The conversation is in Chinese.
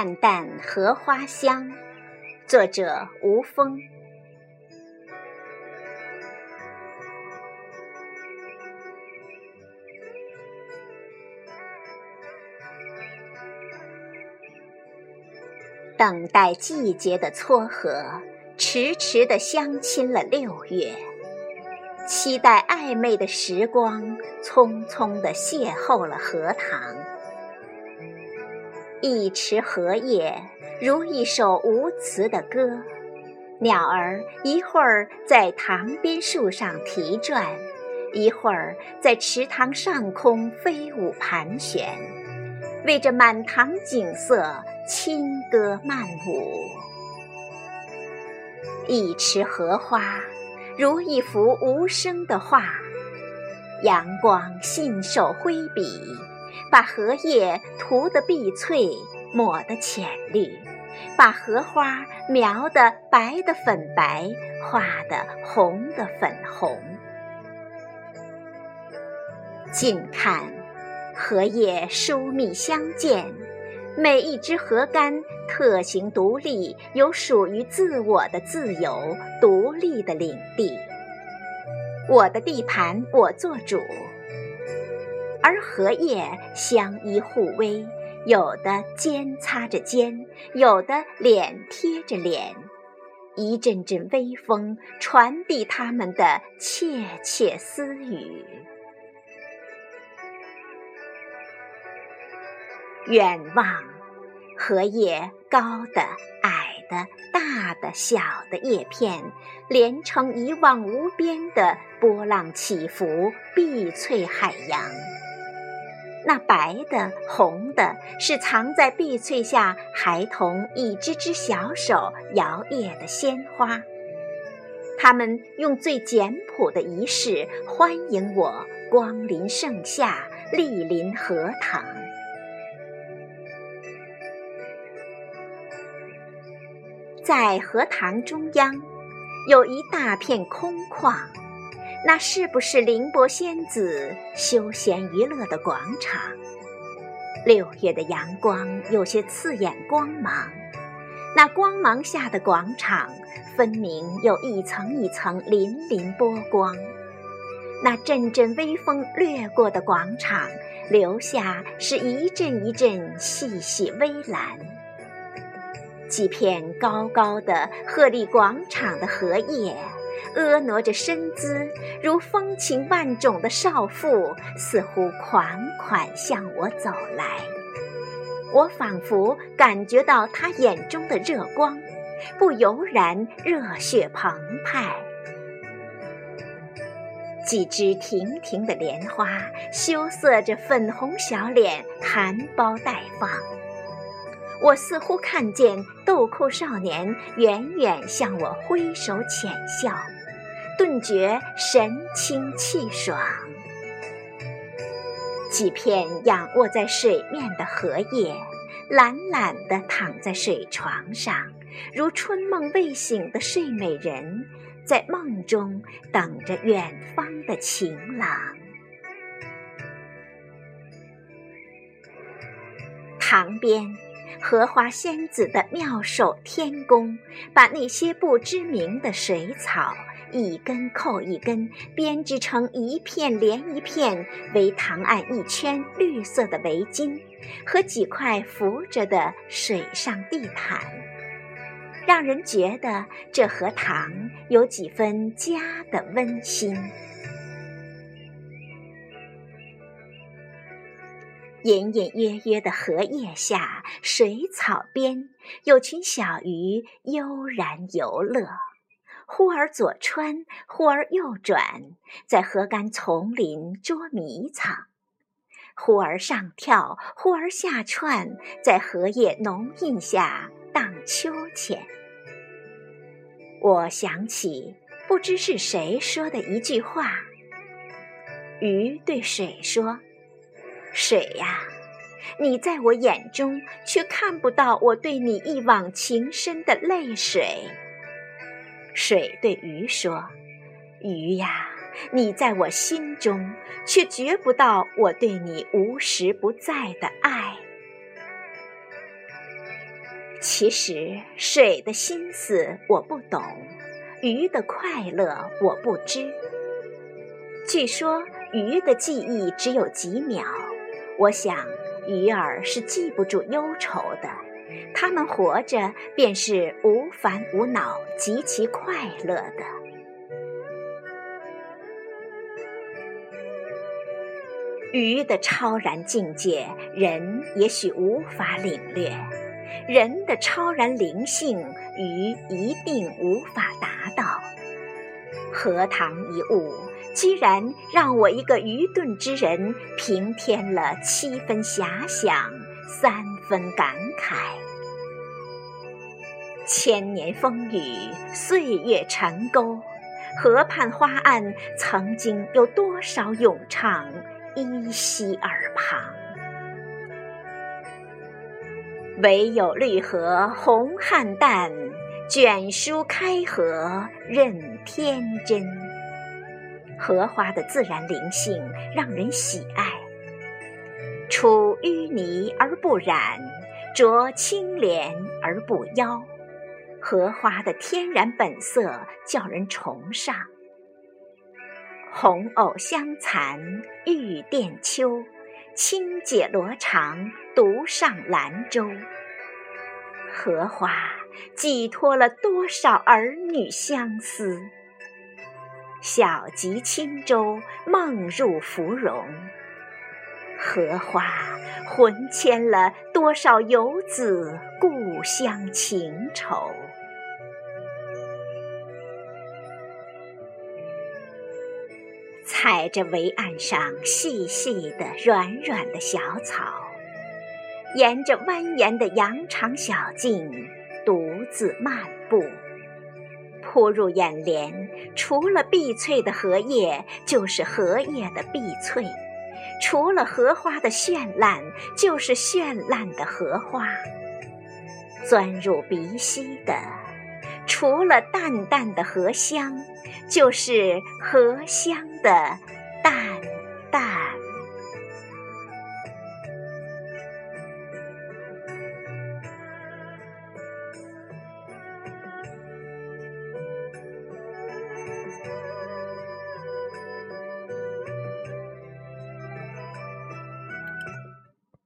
淡淡荷花香，作者吴峰。等待季节的撮合，迟迟的相亲了六月；期待暧昧的时光，匆匆的邂逅了荷塘。一池荷叶如一首无词的歌，鸟儿一会儿在塘边树上啼啭，一会儿在池塘上空飞舞盘旋，为这满塘景色。轻歌曼舞，一池荷花如一幅无声的画，阳光信手挥笔，把荷叶涂得碧翠，抹得浅绿，把荷花描得白的粉白，画的红的粉红。近看，荷叶疏密相间。每一支荷杆特行独立，有属于自我的自由、独立的领地。我的地盘，我做主。而荷叶相依互偎，有的肩擦着肩，有的脸贴着脸，一阵阵微风传递他们的窃窃私语。远望，荷叶高的、矮的、大的、小的叶片，连成一望无边的波浪起伏、碧翠海洋。那白的、红的，是藏在碧翠下孩童一只只小手摇曳的鲜花。他们用最简朴的仪式欢迎我光临盛夏，莅临荷塘。在荷塘中央，有一大片空旷，那是不是凌波仙子休闲娱乐的广场？六月的阳光有些刺眼光芒，那光芒下的广场，分明有一层一层粼粼波光。那阵阵微风掠过的广场，留下是一阵一阵细细微澜。几片高高的鹤立广场的荷叶，婀娜着身姿，如风情万种的少妇，似乎款款向我走来。我仿佛感觉到她眼中的热光，不由然热血澎湃。几枝亭亭的莲花，羞涩着粉红小脸，含苞待放。我似乎看见豆蔻少年远远向我挥手浅笑，顿觉神清气爽。几片仰卧在水面的荷叶，懒懒地躺在水床上，如春梦未醒的睡美人，在梦中等着远方的情郎。塘边。荷花仙子的妙手天工，把那些不知名的水草一根扣一根编织成一片连一片，围塘岸一圈绿色的围巾和几块浮着的水上地毯，让人觉得这荷塘有几分家的温馨。隐隐约约的荷叶下，水草边，有群小鱼悠然游乐，忽而左穿，忽而右转，在河干丛林捉迷藏；忽而上跳，忽而下窜，在荷叶浓荫下荡秋千。我想起不知是谁说的一句话：鱼对水说。水呀，你在我眼中，却看不到我对你一往情深的泪水。水对鱼说：“鱼呀，你在我心中，却觉不到我对你无时不在的爱。”其实水的心思我不懂，鱼的快乐我不知。据说鱼的记忆只有几秒，我想鱼儿是记不住忧愁的，它们活着便是无烦无恼、极其快乐的。鱼的超然境界，人也许无法领略。人的超然灵性，鱼一定无法达到。荷塘一物，居然让我一个愚钝之人平添了七分遐想，三分感慨。千年风雨，岁月尘沟，河畔花岸，曾经有多少咏唱依稀耳旁。唯有绿荷红菡萏，卷舒开合任天真。荷花的自然灵性让人喜爱，出淤泥而不染，濯清涟而不妖。荷花的天然本色叫人崇尚。红藕香残玉簟秋。轻解罗裳，独上兰舟。荷花寄托了多少儿女相思？小楫轻舟，梦入芙蓉。荷花魂牵了多少游子故乡情愁？踩着围岸上细细的、软软的小草，沿着蜿蜒的羊肠小径独自漫步。扑入眼帘，除了碧翠的荷叶，就是荷叶的碧翠；除了荷花的绚烂，就是绚烂的荷花。钻入鼻息的，除了淡淡的荷香。就是荷香的淡淡。